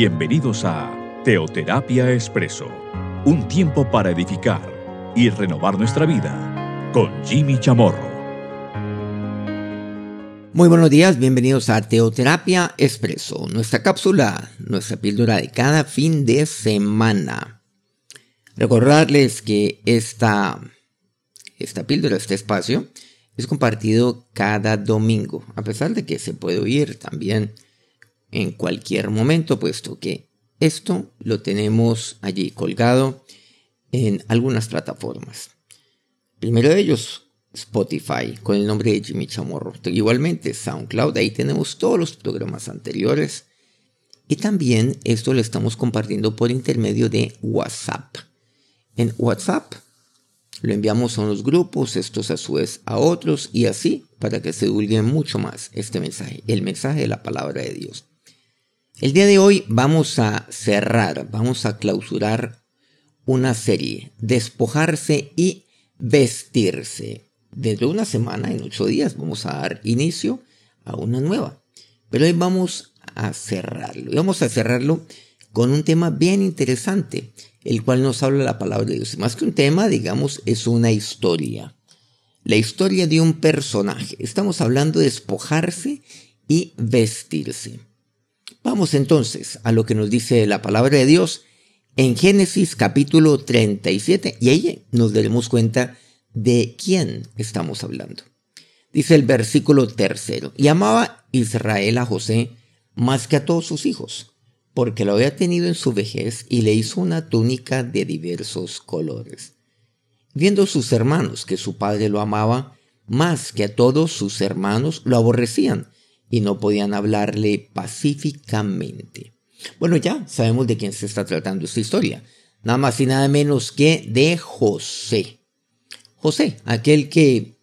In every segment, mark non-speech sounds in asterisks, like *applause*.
Bienvenidos a Teoterapia Expreso, un tiempo para edificar y renovar nuestra vida con Jimmy Chamorro. Muy buenos días, bienvenidos a Teoterapia Expreso, nuestra cápsula, nuestra píldora de cada fin de semana. Recordarles que esta, esta píldora, este espacio, es compartido cada domingo, a pesar de que se puede oír también en cualquier momento, puesto que esto lo tenemos allí colgado en algunas plataformas. Primero de ellos, Spotify, con el nombre de Jimmy Chamorro. Igualmente, SoundCloud, ahí tenemos todos los programas anteriores. Y también esto lo estamos compartiendo por intermedio de WhatsApp. En WhatsApp lo enviamos a unos grupos, estos a su vez a otros y así para que se divulgue mucho más este mensaje, el mensaje de la palabra de Dios. El día de hoy vamos a cerrar, vamos a clausurar una serie, despojarse y vestirse. Dentro de una semana, en ocho días, vamos a dar inicio a una nueva. Pero hoy vamos a cerrarlo. Y vamos a cerrarlo con un tema bien interesante, el cual nos habla la palabra de Dios. Más que un tema, digamos, es una historia. La historia de un personaje. Estamos hablando de despojarse y vestirse. Vamos entonces a lo que nos dice la palabra de Dios en Génesis capítulo 37 y ahí nos daremos cuenta de quién estamos hablando. Dice el versículo tercero, y amaba Israel a José más que a todos sus hijos, porque lo había tenido en su vejez y le hizo una túnica de diversos colores. Viendo sus hermanos que su padre lo amaba más que a todos sus hermanos, lo aborrecían y no podían hablarle pacíficamente. Bueno, ya sabemos de quién se está tratando esta historia. Nada más y nada menos que de José. José, aquel que,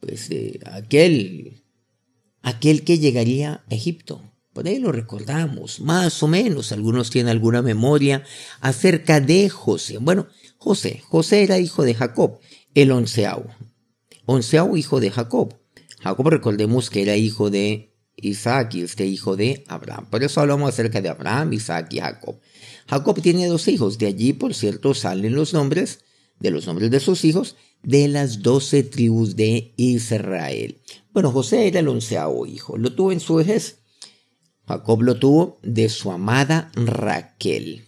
pues, aquel, aquel que llegaría a Egipto. Por ahí lo recordamos, más o menos. Algunos tienen alguna memoria acerca de José. Bueno, José, José era hijo de Jacob, el onceavo. Onceavo hijo de Jacob. Jacob recordemos que era hijo de Isaac y este hijo de Abraham. Por eso hablamos acerca de Abraham, Isaac y Jacob. Jacob tiene dos hijos. De allí, por cierto, salen los nombres de los nombres de sus hijos de las doce tribus de Israel. Bueno, José era el onceavo hijo. Lo tuvo en su vejez. Jacob lo tuvo de su amada Raquel.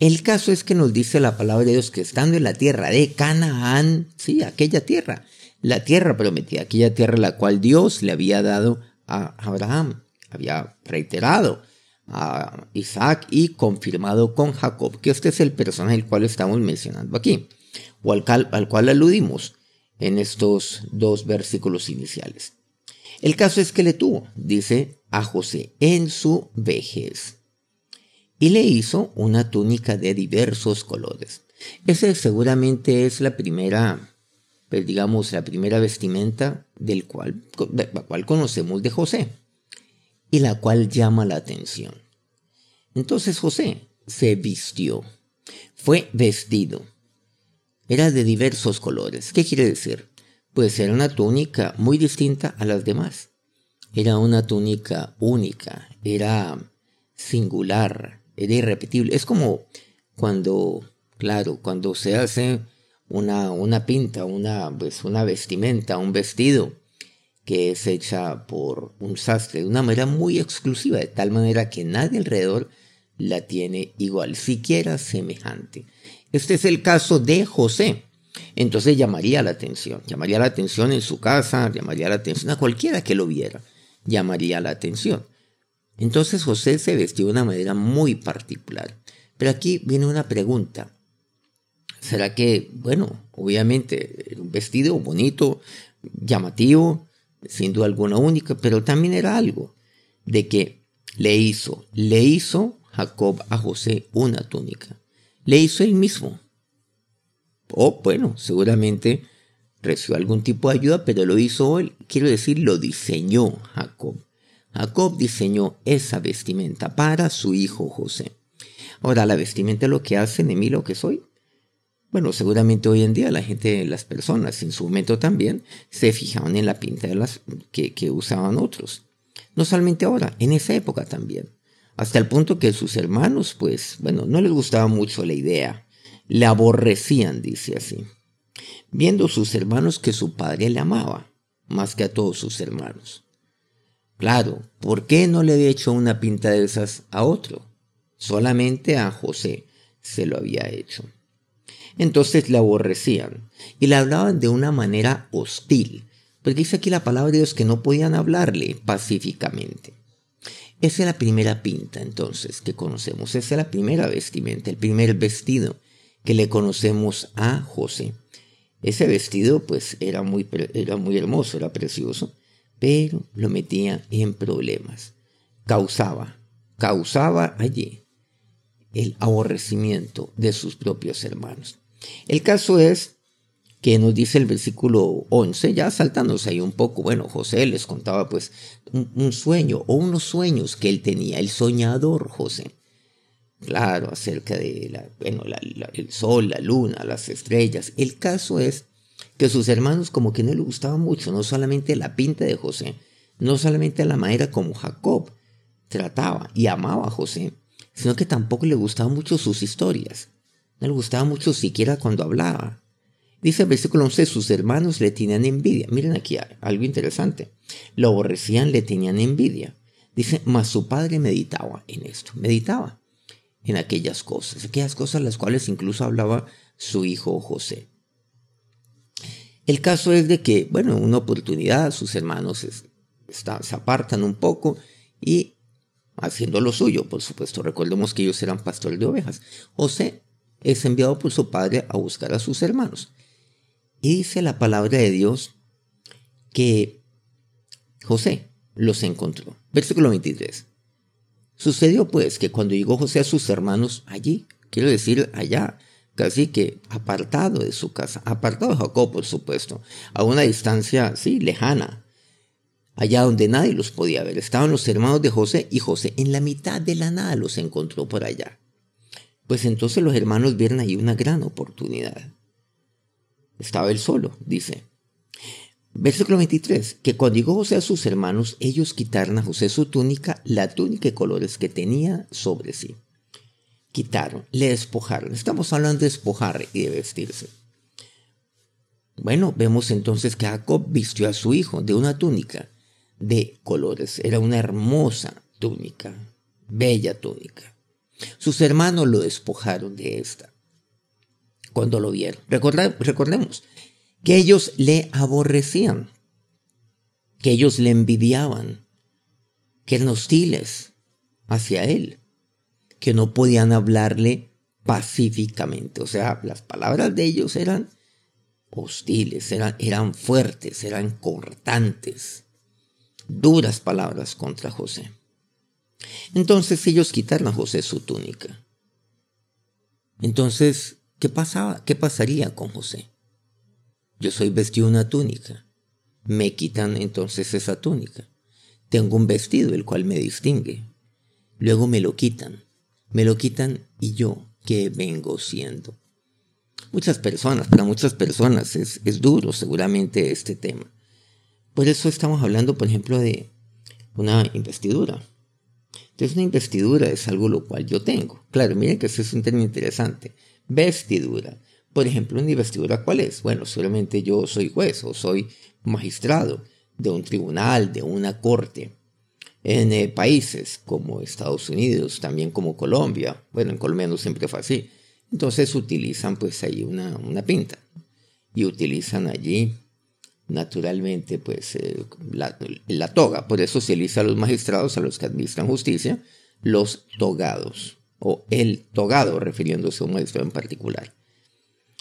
El caso es que nos dice la palabra de Dios que estando en la tierra de Canaán, sí, aquella tierra, la tierra prometida, aquella tierra la cual Dios le había dado a Abraham, había reiterado a Isaac y confirmado con Jacob, que este es el personaje al cual estamos mencionando aquí, o al, al cual aludimos en estos dos versículos iniciales. El caso es que le tuvo, dice, a José en su vejez y le hizo una túnica de diversos colores. Esa seguramente es la primera pues, digamos, la primera vestimenta del cual, la cual conocemos de José y la cual llama la atención. Entonces José se vistió, fue vestido. Era de diversos colores. ¿Qué quiere decir? Pues era una túnica muy distinta a las demás. Era una túnica única, era singular, era irrepetible. Es como cuando, claro, cuando se hace una, una pinta, una, pues, una vestimenta, un vestido que es hecha por un sastre de una manera muy exclusiva, de tal manera que nadie alrededor la tiene igual, siquiera semejante. Este es el caso de José. Entonces llamaría la atención, llamaría la atención en su casa, llamaría la atención a cualquiera que lo viera, llamaría la atención. Entonces José se vestió de una manera muy particular. Pero aquí viene una pregunta. ¿Será que, bueno, obviamente, un vestido bonito, llamativo, sin duda alguna única, pero también era algo de que le hizo, le hizo Jacob a José una túnica. Le hizo él mismo. O bueno, seguramente recibió algún tipo de ayuda, pero lo hizo él. Quiero decir, lo diseñó Jacob. Jacob diseñó esa vestimenta para su hijo José. Ahora, la vestimenta lo que hace de mí lo que soy. Bueno, seguramente hoy en día la gente, las personas, en su momento también, se fijaban en la pinta de las que, que usaban otros. No solamente ahora, en esa época también. hasta el punto que sus hermanos, pues, bueno, no les gustaba mucho la idea, le aborrecían, dice así, viendo sus hermanos que su padre le amaba más que a todos sus hermanos. Claro, ¿por qué no le había hecho una pinta de esas a otro? Solamente a José se lo había hecho. Entonces le aborrecían y le hablaban de una manera hostil, porque dice aquí la palabra de Dios que no podían hablarle pacíficamente. Esa es la primera pinta entonces que conocemos, esa es la primera vestimenta, el primer vestido que le conocemos a José. Ese vestido pues era muy, era muy hermoso, era precioso, pero lo metía en problemas. Causaba, causaba allí el aborrecimiento de sus propios hermanos. El caso es que nos dice el versículo 11, ya saltándose ahí un poco, bueno, José les contaba pues un, sueño o unos sueños que él tenía, el soñador José. Claro, acerca de la, bueno, el sol, la luna, las estrellas. El caso es que sus hermanos como que no le gustaba mucho, no solamente la pinta de José, no solamente la manera como Jacob trataba y amaba a José, sino que tampoco le gustaban mucho sus historias. No le gustaba mucho siquiera cuando hablaba. Dice el versículo 11, sus hermanos le tenían envidia. Miren aquí algo interesante. Lo aborrecían, le tenían envidia. Dice, mas su padre meditaba en esto, meditaba en aquellas cosas, aquellas cosas las cuales incluso hablaba su hijo José. El caso es de que, bueno, en una oportunidad sus hermanos se apartan un poco y haciendo lo suyo, por supuesto. Recordemos que ellos eran pastores de ovejas. José es enviado por su padre a buscar a sus hermanos. Y dice la palabra de Dios que José los encontró. Versículo 23. Sucedió pues que cuando llegó José a sus hermanos allí, quiero decir allá, casi que apartado de su casa, apartado de Jacob, por supuesto, a una distancia, sí, lejana, allá donde nadie los podía ver. Estaban los hermanos de José y José en la mitad de la nada los encontró por allá. Pues entonces los hermanos vieron ahí una gran oportunidad. Estaba él solo, dice. Versículo 23, que cuando llegó José a sus hermanos, ellos quitaron a José su túnica, la túnica de colores que tenía sobre sí. Quitaron, le despojaron. Estamos hablando de despojar y de vestirse. Bueno, vemos entonces que Jacob vistió a su hijo de una túnica de colores. Era una hermosa túnica, bella túnica. Sus hermanos lo despojaron de esta cuando lo vieron. recordemos que ellos le aborrecían, que ellos le envidiaban, que eran hostiles hacia él, que no podían hablarle pacíficamente. O sea, las palabras de ellos eran hostiles, eran, eran fuertes, eran cortantes duras palabras contra José. Entonces ellos quitaron a José su túnica. Entonces, ¿qué pasaba? ¿Qué pasaría con José? Yo soy vestido una túnica. Me quitan entonces esa túnica. Tengo un vestido el cual me distingue. Luego me lo quitan. Me lo quitan y yo, ¿qué vengo siendo? Muchas personas, para muchas personas es, es duro seguramente este tema. Por eso estamos hablando, por ejemplo, de una investidura. Entonces, una investidura es algo lo cual yo tengo. Claro, miren que eso es un término interesante. Vestidura. Por ejemplo, una investidura, ¿cuál es? Bueno, solamente yo soy juez o soy magistrado de un tribunal, de una corte. En eh, países como Estados Unidos, también como Colombia, bueno, en Colombia no siempre fue así. Entonces utilizan pues ahí una, una pinta y utilizan allí naturalmente, pues eh, la, toga. Por eso se elisa a los magistrados, a los que administran justicia, los togados, o el togado, refiriéndose a un magistrado en particular.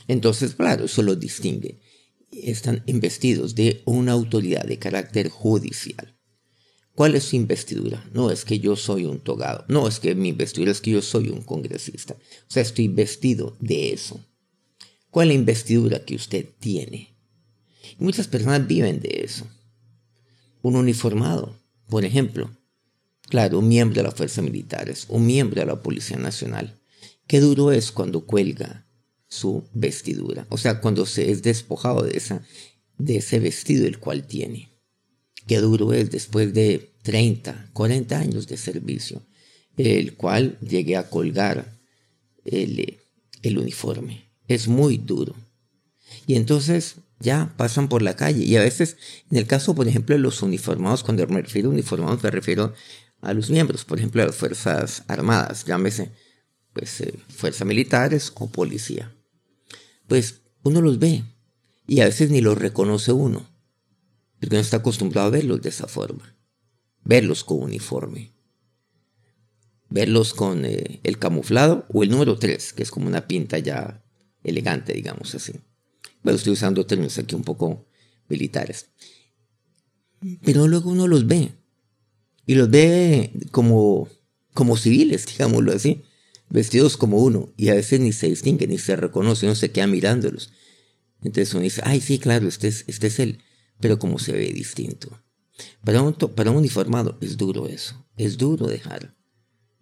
Entonces, claro, eso los distingue. Están investidos de una autoridad de carácter judicial. ¿Cuál es su investidura? No es que yo soy un togado. No es que mi investidura es que yo soy un congresista. O sea, estoy vestido de eso. ¿Cuál es la investidura que usted tiene? Muchas personas viven de eso. Un uniformado, por ejemplo. Claro, un miembro de las fuerzas militares, un miembro de la Policía Nacional. Qué duro es cuando cuelga su vestidura. O sea, cuando se es despojado de, esa, de ese vestido el cual tiene. Qué duro es después de 30, 40 años de servicio. el cual llegué a colgar el, el uniforme. Es muy duro. Y entonces ya pasan por la calle. Y a veces, en el caso, por ejemplo, de los uniformados, cuando me refiero a uniformados, me refiero a los miembros, por ejemplo, a las Fuerzas Armadas, llámese, pues, eh, fuerzas militares o policía. Pues uno los ve y a veces ni los reconoce uno, porque no está acostumbrado a verlos de esa forma, verlos con uniforme, verlos con eh, el camuflado o el número 3, que es como una pinta ya elegante, digamos así. Bueno, estoy usando términos aquí un poco militares. Pero luego uno los ve. Y los ve como, como civiles, *laughs* digámoslo así. Vestidos como uno. Y a veces ni se distingue, ni se reconoce, uno se queda mirándolos. Entonces uno dice, ay, sí, claro, este es, este es él. Pero como se ve distinto. Para un, para un uniformado es duro eso. Es duro dejar,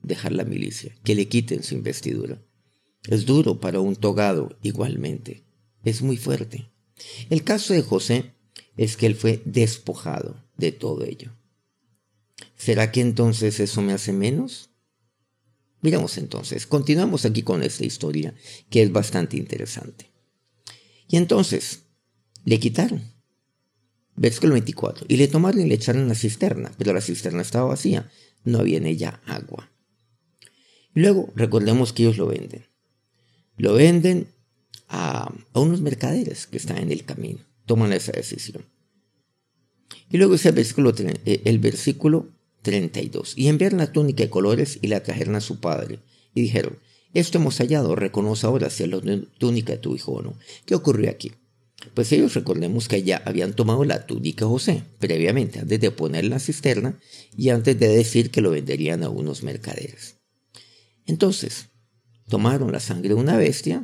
dejar la milicia, que le quiten su investidura. Es duro para un togado igualmente es muy fuerte. El caso de José es que él fue despojado de todo ello. ¿Será que entonces eso me hace menos? Miramos entonces, continuamos aquí con esta historia que es bastante interesante. Y entonces, le quitaron. Versículo 24. Y le tomaron y le echaron en la cisterna, pero la cisterna estaba vacía, no había en ella agua. Luego, recordemos que ellos lo venden. Lo venden a, unos mercaderes que están en el camino. Toman esa decisión. Y luego dice el versículo, eh, el versículo 32. Y enviaron la túnica de colores y la trajeron a su padre. Y dijeron, esto hemos hallado, reconoce ahora si es la túnica de tu hijo o no. ¿Qué ocurrió aquí? Pues ellos recordemos que ya habían tomado la túnica José previamente, antes de poner la cisterna y antes de decir que lo venderían a unos mercaderes. Entonces, tomaron la sangre de una bestia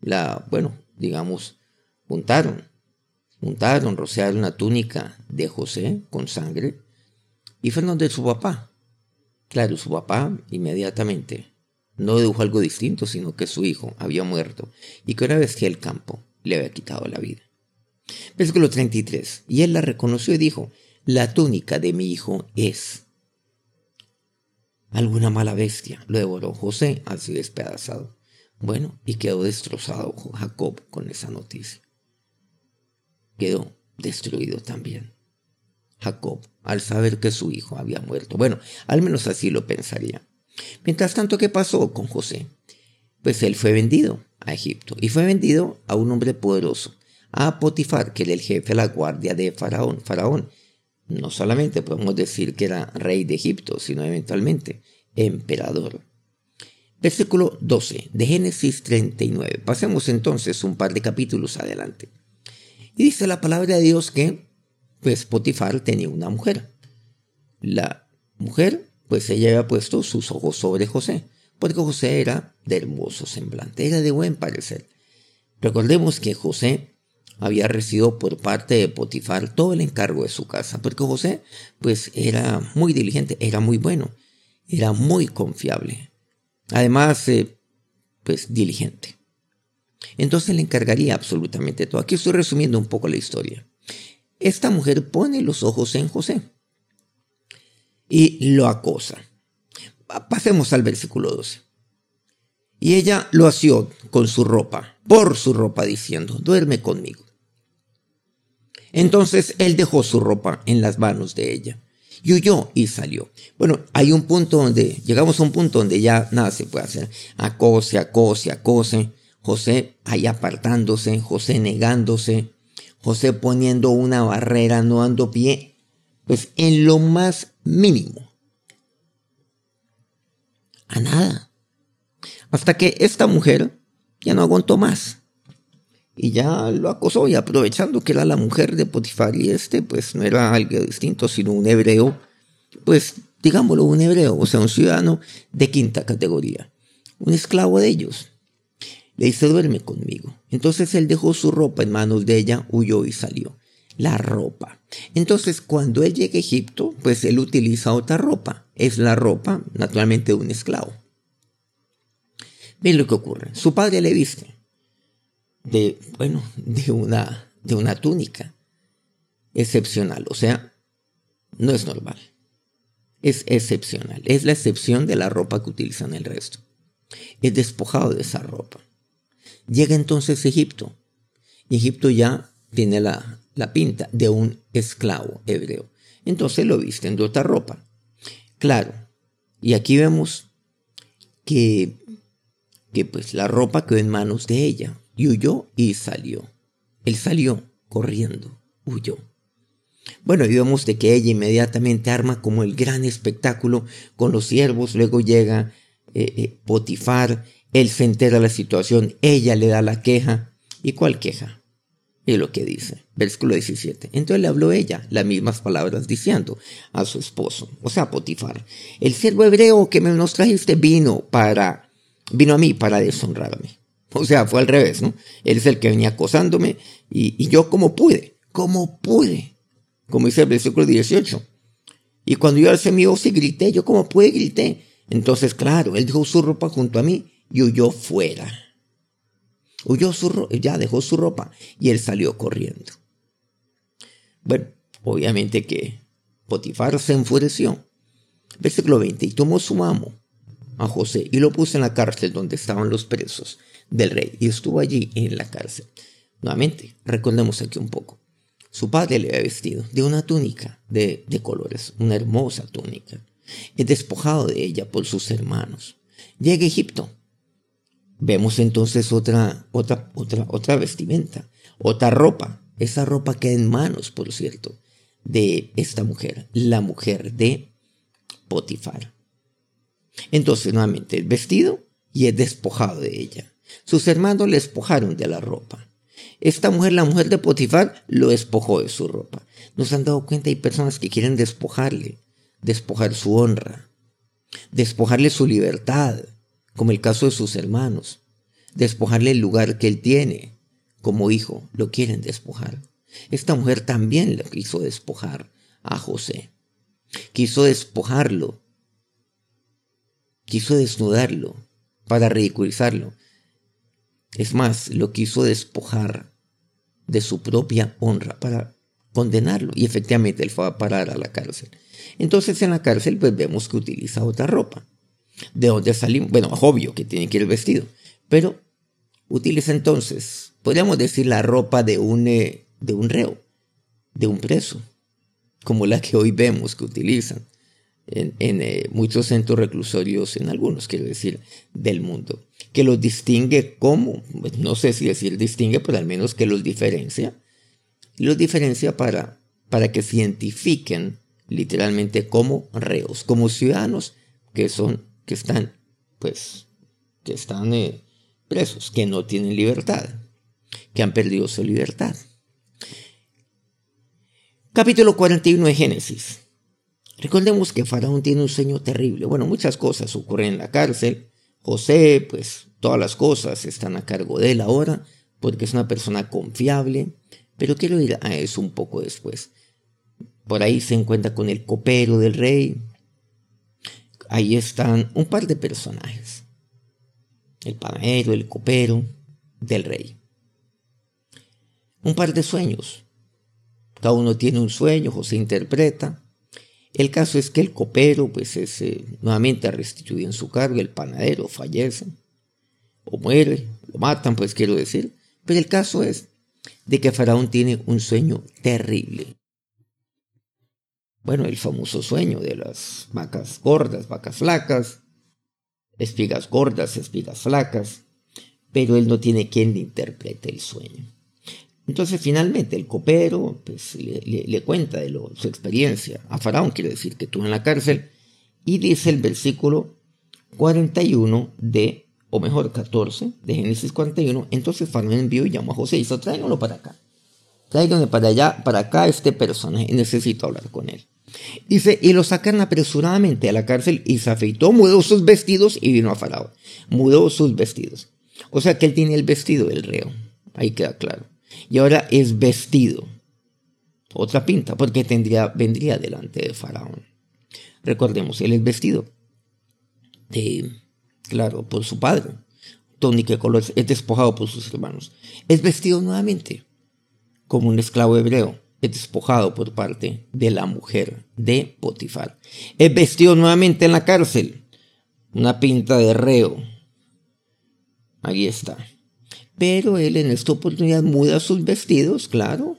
la, bueno, digamos, untaron, untaron, rociaron la túnica de José con sangre y fueron de su papá. Claro, su papá inmediatamente no dedujo algo distinto, sino que su hijo había muerto y que una vez que el campo le había quitado la vida. Versículo 33. Y él la reconoció y dijo, la túnica de mi hijo es. Alguna mala bestia lo devoró José así despedazado. Bueno, y quedó destrozado Jacob con esa noticia. Quedó destruido también. Jacob, al saber que su hijo había muerto. Bueno, al menos así lo pensaría. Mientras tanto, ¿qué pasó con José? Pues él fue vendido a Egipto y fue vendido a un hombre poderoso, a Potifar, que era el jefe de la guardia de Faraón. Faraón no solamente podemos decir que era rey de Egipto, sino eventualmente emperador. Versículo 12 de Génesis 39. Pasemos entonces un par de capítulos adelante. Y dice la palabra de Dios que, pues Potifar tenía una mujer. La mujer, pues ella había puesto sus ojos sobre José, porque José era de hermoso semblante, era de buen parecer. Recordemos que José había recibido por parte de Potifar todo el encargo de su casa, porque José, pues era muy diligente, era muy bueno, era muy confiable. Además, eh, pues diligente. Entonces le encargaría absolutamente todo. Aquí estoy resumiendo un poco la historia. Esta mujer pone los ojos en José y lo acosa. Pasemos al versículo 12. Y ella lo asió con su ropa, por su ropa, diciendo, duerme conmigo. Entonces él dejó su ropa en las manos de ella y huyó y salió. Bueno, hay un punto donde, llegamos a un punto donde ya nada se puede hacer. Acose, acose, acose. José ahí apartándose, José negándose, José poniendo una barrera, no dando pie, pues en lo más mínimo. A nada. Hasta que esta mujer ya no aguantó más. Y ya lo acosó y aprovechando que era la mujer de Potifar y este pues no era algo distinto sino un hebreo, pues digámoslo un hebreo, o sea un ciudadano de quinta categoría, un esclavo de ellos. Le dice duerme conmigo. Entonces él dejó su ropa en manos de ella, huyó y salió. La ropa. Entonces cuando él llega a Egipto, pues él utiliza otra ropa. Es la ropa naturalmente de un esclavo. Ven lo que ocurre. Su padre le viste de, bueno, de una, de una túnica excepcional, o sea, no es normal. es excepcional, es la excepción de la ropa que utilizan el resto. Es despojado de esa ropa. Llega entonces Egipto, y Egipto ya tiene la, la pinta de un esclavo hebreo. Entonces lo visten de otra ropa. Claro, y aquí vemos que, que pues la ropa quedó en manos de ella, y huyó y salió. Él salió corriendo, huyó. Bueno, y vemos de que ella inmediatamente arma como el gran espectáculo con los siervos, luego llega eh, eh, Potifar, él se entera de la situación, ella le da la queja. ¿Y cuál queja? Es lo que dice, versículo 17. Entonces le habló ella las mismas palabras diciendo a su esposo, o sea, Potifar, el siervo hebreo que me nos trajiste vino para, vino a mí para deshonrarme. O sea, fue al revés, ¿no? Él es el que venía acosándome y, yo como pude, como pude, como dice el versículo 18. Y cuando yo alcé mi voz y grité, yo como pude grité. Entonces, claro, él dejó su ropa junto a mí y huyó fuera. Huyó su ya dejó su ropa y él salió corriendo. Bueno, obviamente que Potifar se enfureció. Versículo 20, y tomó su amo a José y lo puso en la cárcel donde estaban los presos del rey y estuvo allí en la cárcel. Nuevamente, recordemos aquí un poco. Su padre le había vestido de una túnica de, colores, una hermosa túnica. Es despojado de ella por sus hermanos. Llega a Egipto. Vemos entonces otra, otra, otra, otra vestimenta, otra ropa. Esa ropa queda en manos, por cierto, de esta mujer, la mujer de Potifar. Entonces, nuevamente, el vestido y es despojado de ella. Sus hermanos le despojaron de la ropa. Esta mujer, la mujer de Potifar, lo despojó de su ropa. Nos han dado cuenta, hay personas que quieren despojarle, despojar su honra, despojarle su libertad, como el caso de sus hermanos, despojarle el lugar que él tiene como hijo, lo quieren despojar. Esta mujer también lo quiso despojar a José. Quiso despojarlo, quiso desnudarlo para ridiculizarlo. Es más, lo quiso despojar de su propia honra para condenarlo. Y efectivamente él fue a parar a la cárcel. Entonces en la cárcel pues vemos que utiliza otra ropa. ¿De dónde salimos? Bueno, obvio que tiene que ir vestido. Pero utiliza entonces, podríamos decir, la ropa de un, eh, de un reo, de un preso, como la que hoy vemos que utilizan en, eh, muchos centros reclusorios, en algunos, quiero decir, del mundo, que los distingue como, pues, no sé si decir distingue, pero al menos que los diferencia, los diferencia para, para que se identifiquen literalmente como reos, como ciudadanos que son, que están, pues, que están eh, presos, que no tienen libertad, que han perdido su libertad. Capítulo 41 de Génesis. Recordemos que Faraón tiene un sueño terrible. Bueno, muchas cosas ocurren en la cárcel. José, pues todas las cosas están a cargo de él ahora, porque es una persona confiable. Pero quiero ir a eso un poco después. Por ahí se encuentra con el copero del rey. Ahí están un par de personajes. El panadero, el copero del rey. Un par de sueños. Cada uno tiene un sueño, José interpreta. El caso es que el copero, pues es eh, nuevamente restituido en su cargo, el panadero fallece o muere, lo matan, pues quiero decir. Pero el caso es de que Faraón tiene un sueño terrible. Bueno, el famoso sueño de las vacas gordas, vacas flacas, espigas gordas, espigas flacas, pero él no tiene quien le interprete el sueño. Entonces finalmente el copero pues, le, cuenta su experiencia a Faraón, quiere decir que estuvo en la cárcel, y dice el versículo 41 de, o mejor 14 de Génesis 41, entonces Faraón envió y llamó a José y dijo, tráiganlo para acá, tráiganlo para allá, para acá este personaje, necesito hablar con él. Dice, y lo sacan apresuradamente a la cárcel y se afeitó, mudó sus vestidos y vino a Faraón. Mudó sus vestidos. O sea que él tiene el vestido del reo. Ahí queda claro y ahora es vestido. Otra pinta, porque tendría, vendría delante de Faraón. Recordemos, él es vestido de, claro, por su padre. Tónica color es despojado por sus hermanos. Es vestido nuevamente como un esclavo hebreo, es despojado por parte de la mujer de Potifar. Es vestido nuevamente en la cárcel. Una pinta de reo. Ahí está. Pero él en esta oportunidad muda sus vestidos, claro.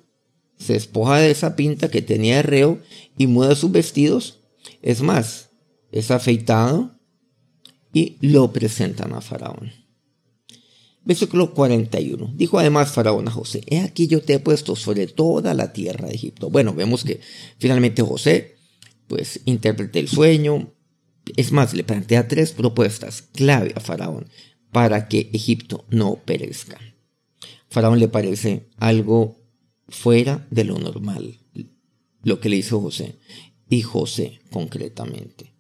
Se despoja de esa pinta que tenía de reo y muda sus vestidos. Es más, es afeitado y lo presentan a Faraón. Versículo 41. Dijo además Faraón a José, he aquí yo te he puesto sobre toda la tierra de Egipto. Bueno, vemos que finalmente José, pues, interpreta el sueño. Es más, le plantea tres propuestas clave a Faraón para que Egipto no perezca. Faraón le parece algo fuera de lo normal, lo que le hizo José, y José concretamente.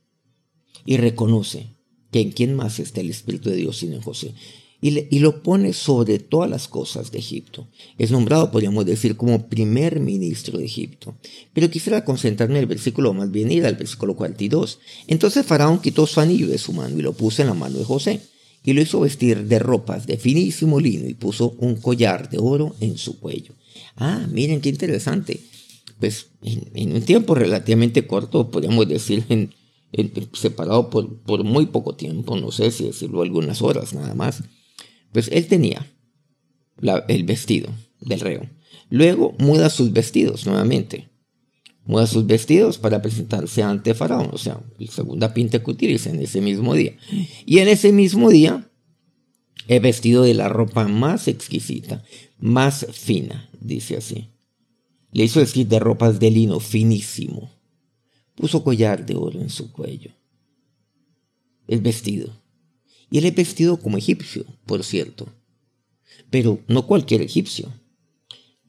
Y reconoce que en quién más está el Espíritu de Dios sino en José y, lo pone sobre todas las cosas de Egipto. Es nombrado, podríamos decir, como primer ministro de Egipto. Pero quisiera concentrarme en el versículo más bien ir al versículo 42. Entonces Faraón quitó su anillo de su mano y lo puso en la mano de José y lo hizo vestir de ropas de finísimo lino y puso un collar de oro en su cuello. Ah, miren qué interesante. Pues en, un tiempo relativamente corto, podríamos decir, separado por muy poco tiempo, no sé si decirlo algunas horas nada más, pues él tenía el vestido del reo. Luego muda sus vestidos nuevamente. Muda sus vestidos para presentarse ante Faraón, o sea, la segunda utiliza en ese mismo día. Y en ese mismo día, he vestido de la ropa más exquisita, más fina, dice así. Le hizo vestir de ropas de lino finísimo. Puso collar de oro en su cuello. El vestido y él es vestido como egipcio, por cierto. Pero no cualquier egipcio,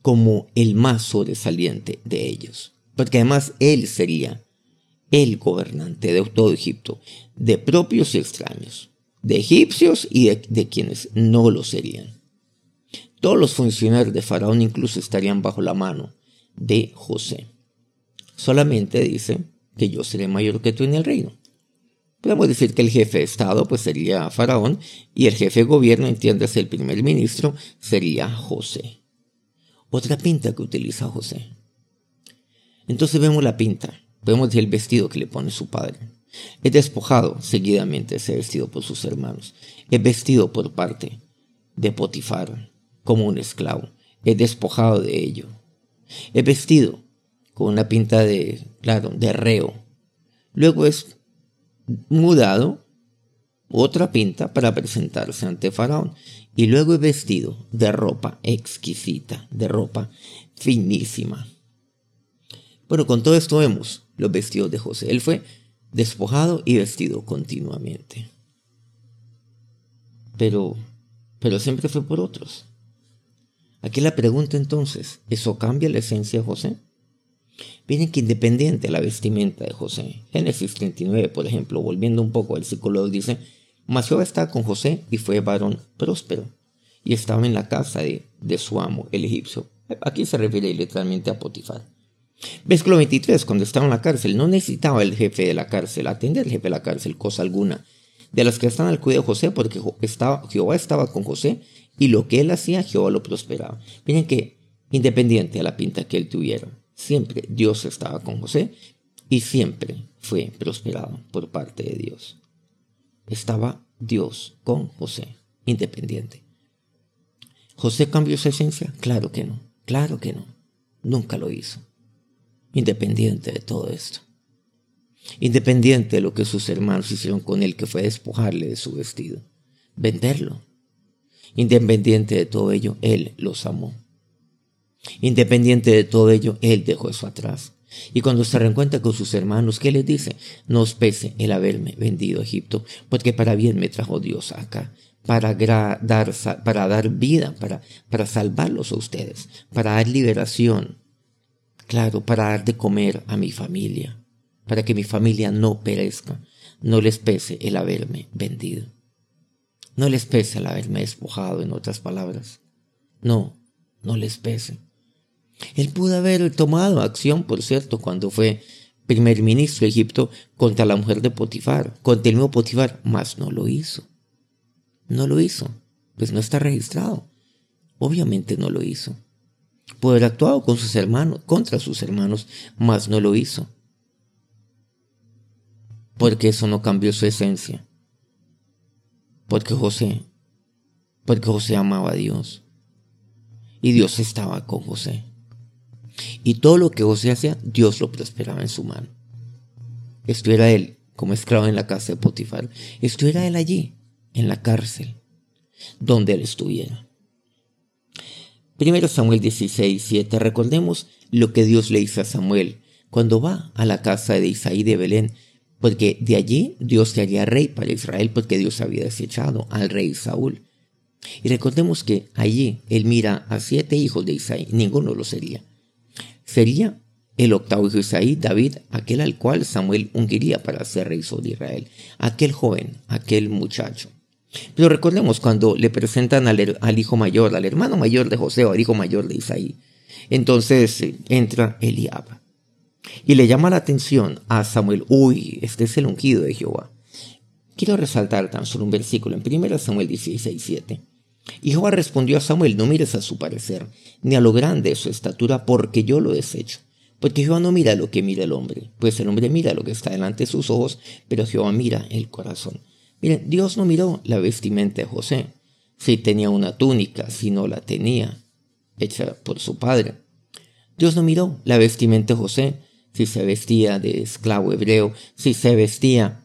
como el más sobresaliente de ellos. Porque además él sería el gobernante de todo Egipto, de propios y extraños, de egipcios y de, quienes no lo serían. Todos los funcionarios de Faraón incluso estarían bajo la mano de José. Solamente dice que yo seré mayor que tú en el reino. Podemos decir que el jefe de Estado pues sería Faraón y el jefe de gobierno, entiéndase el primer ministro, sería José. Otra pinta que utiliza José. Entonces vemos la pinta, vemos el vestido que le pone su padre. Es despojado seguidamente ese vestido por sus hermanos. Es vestido por parte de Potifar como un esclavo. Es despojado de ello. Es vestido con una pinta de, claro, de reo. Luego es mudado otra pinta para presentarse ante Faraón y luego es vestido de ropa exquisita, de ropa finísima. Bueno, con todo esto vemos los vestidos de José. Él fue despojado y vestido continuamente. Pero, pero siempre fue por otros. Aquí la pregunta entonces, ¿eso cambia la esencia de José? Miren que independiente de la vestimenta de José. Génesis 39, por ejemplo, volviendo un poco al 2, dice, Mas Jehová estaba con José y fue varón próspero, y estaba en la casa de, de su amo, el egipcio. Aquí se refiere literalmente a Potifar. Versículo 23, cuando estaba en la cárcel, no necesitaba el jefe de la cárcel atender al jefe de la cárcel cosa alguna de las que están al cuidado de José, porque estaba, Jehová estaba con José y lo que él hacía, Jehová lo prosperaba. Miren que independiente de la pinta que él tuviera, Siempre Dios estaba con José y siempre fue prosperado por parte de Dios. Estaba Dios con José, independiente. ¿José cambió su esencia? Claro que no, claro que no. Nunca lo hizo. Independiente de todo esto. Independiente de lo que sus hermanos hicieron con él, que fue despojarle de su vestido, venderlo. Independiente de todo ello, él los amó. Independiente de todo ello, él dejó eso atrás. Y cuando se reencuentra con sus hermanos, ¿qué les dice? No os pese el haberme vendido a Egipto, porque para bien me trajo Dios acá, para dar, dar vida, para salvarlos a ustedes, para dar liberación, claro, para dar de comer a mi familia, para que mi familia no perezca, no les pese el haberme vendido. No les pese el haberme despojado, en otras palabras. No, no les pese. Él pudo haber tomado acción, por cierto, cuando fue primer ministro de Egipto contra la mujer de Potifar, contra el mismo Potifar, mas no lo hizo. No lo hizo, pues no está registrado. Obviamente no lo hizo. Pudo haber actuado con sus hermanos, contra sus hermanos, mas no lo hizo. Porque eso no cambió su esencia. Porque José, porque José amaba a Dios. Y Dios estaba con José. Y todo lo que José hacía, Dios lo prosperaba en su mano. Estuviera él como esclavo en la casa de Potifar. Estuviera él allí, en la cárcel, donde él estuviera. Primero Samuel 16, 7. Recordemos lo que Dios le hizo a Samuel cuando va a la casa de Isaí de Belén, porque de allí Dios se haría rey para Israel, porque Dios había desechado al rey Saúl. Y recordemos que allí él mira a siete hijos de Isaí, ninguno lo sería. Sería el octavo hijo de Isaí, David, aquel al cual Samuel ungiría para ser rey sobre Israel, aquel joven, aquel muchacho. Pero recordemos cuando le presentan al, hijo mayor, al hermano mayor de José o al hijo mayor de Isaí, entonces eh, entra Eliab y le llama la atención a Samuel, uy, este es el ungido de Jehová. Quiero resaltar tan solo un versículo en 1 Samuel 16, 7. Y Jehová respondió a Samuel, no mires a su parecer, ni a lo grande de su estatura, porque yo lo desecho. Porque Jehová no mira lo que mira el hombre, pues el hombre mira lo que está delante de sus ojos, pero Jehová mira el corazón. Miren, Dios no miró la vestimenta de José, si tenía una túnica, si no la tenía, hecha por su padre. Dios no miró la vestimenta de José, si se vestía de esclavo hebreo, si se vestía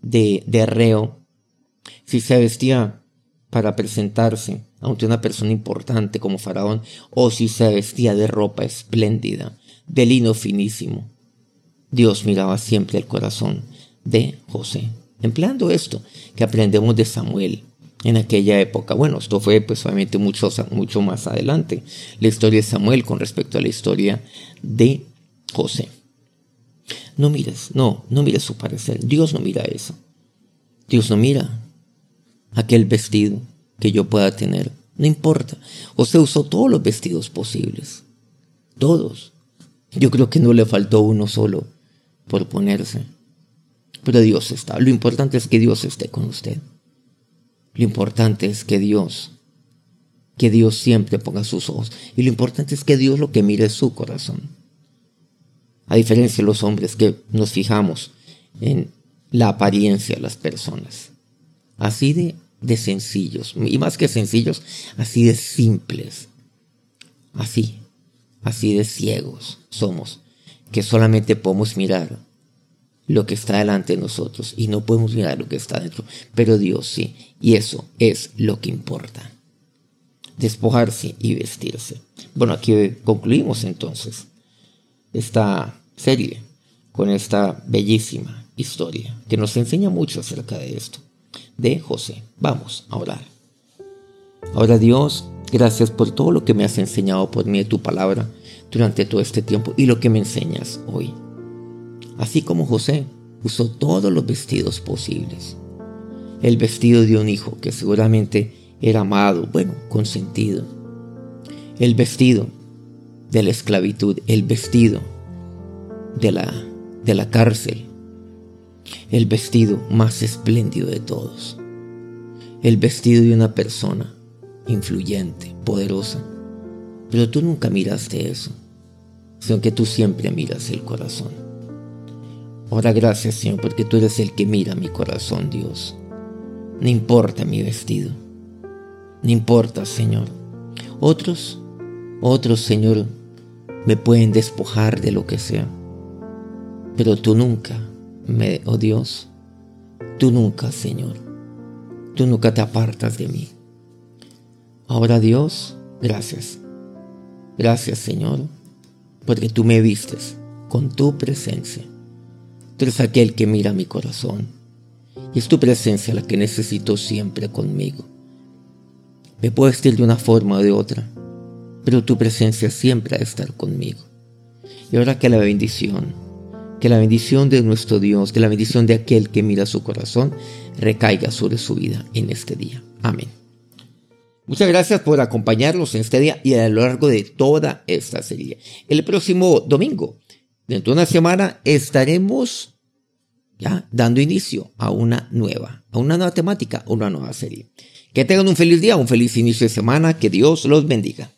de, de reo, si se vestía para presentarse ante una persona importante como Faraón, o si se vestía de ropa espléndida, de lino finísimo. Dios miraba siempre el corazón de José. Empleando esto que aprendemos de Samuel en aquella época. Bueno, esto fue pues obviamente mucho, mucho más adelante. La historia de Samuel con respecto a la historia de José. No mires, no, no mires su parecer. Dios no mira eso. Dios no mira aquel vestido que yo pueda tener. No importa. José usó todos los vestidos posibles. Todos. Yo creo que no le faltó uno solo por ponerse. Pero Dios está. Lo importante es que Dios esté con usted. Lo importante es que Dios, que Dios siempre ponga sus ojos. Y lo importante es que Dios lo que mire es su corazón. A diferencia de los hombres que nos fijamos en la apariencia de las personas. Así de de sencillos, y más que sencillos, así de simples, así, así de ciegos somos, que solamente podemos mirar lo que está delante de nosotros y no podemos mirar lo que está dentro, pero Dios sí, y eso es lo que importa, despojarse y vestirse. Bueno, aquí concluimos entonces esta serie con esta bellísima historia que nos enseña mucho acerca de esto de José. Vamos a orar. Ahora Dios, gracias por todo lo que me has enseñado por mí de tu palabra durante todo este tiempo y lo que me enseñas hoy. Así como José usó todos los vestidos posibles. El vestido de un hijo que seguramente era amado, bueno, consentido. El vestido de la esclavitud, el vestido de la, de la cárcel, el vestido más espléndido de todos, el vestido de una persona influyente, poderosa. Pero tú nunca miraste eso, sino que tú siempre miras el corazón. Ahora gracias Señor, porque tú eres el que mira mi corazón, Dios. No importa mi vestido, no importa, Señor. Otros, otros, Señor, me pueden despojar de lo que sea, pero tú nunca me, oh Dios, tú nunca, Señor, tú nunca te apartas de mí. Ahora Dios, gracias. Gracias, Señor, porque tú me vistes con tu presencia. Tú eres aquel que mira mi corazón. Y es tu presencia la que necesito siempre conmigo. Me puedo vestir de una forma o de otra, pero tu presencia siempre ha de estar conmigo. Y ahora que la bendición, que la bendición de nuestro Dios, que la bendición de aquel que mira su corazón, recaiga sobre su vida en este día. Amén. Muchas gracias por acompañarnos en este día y a lo largo de toda esta serie. El próximo domingo, dentro de una semana, estaremos ya dando inicio a una nueva, a una nueva temática, a una nueva serie. Que tengan un feliz día, un feliz inicio de semana, que Dios los bendiga.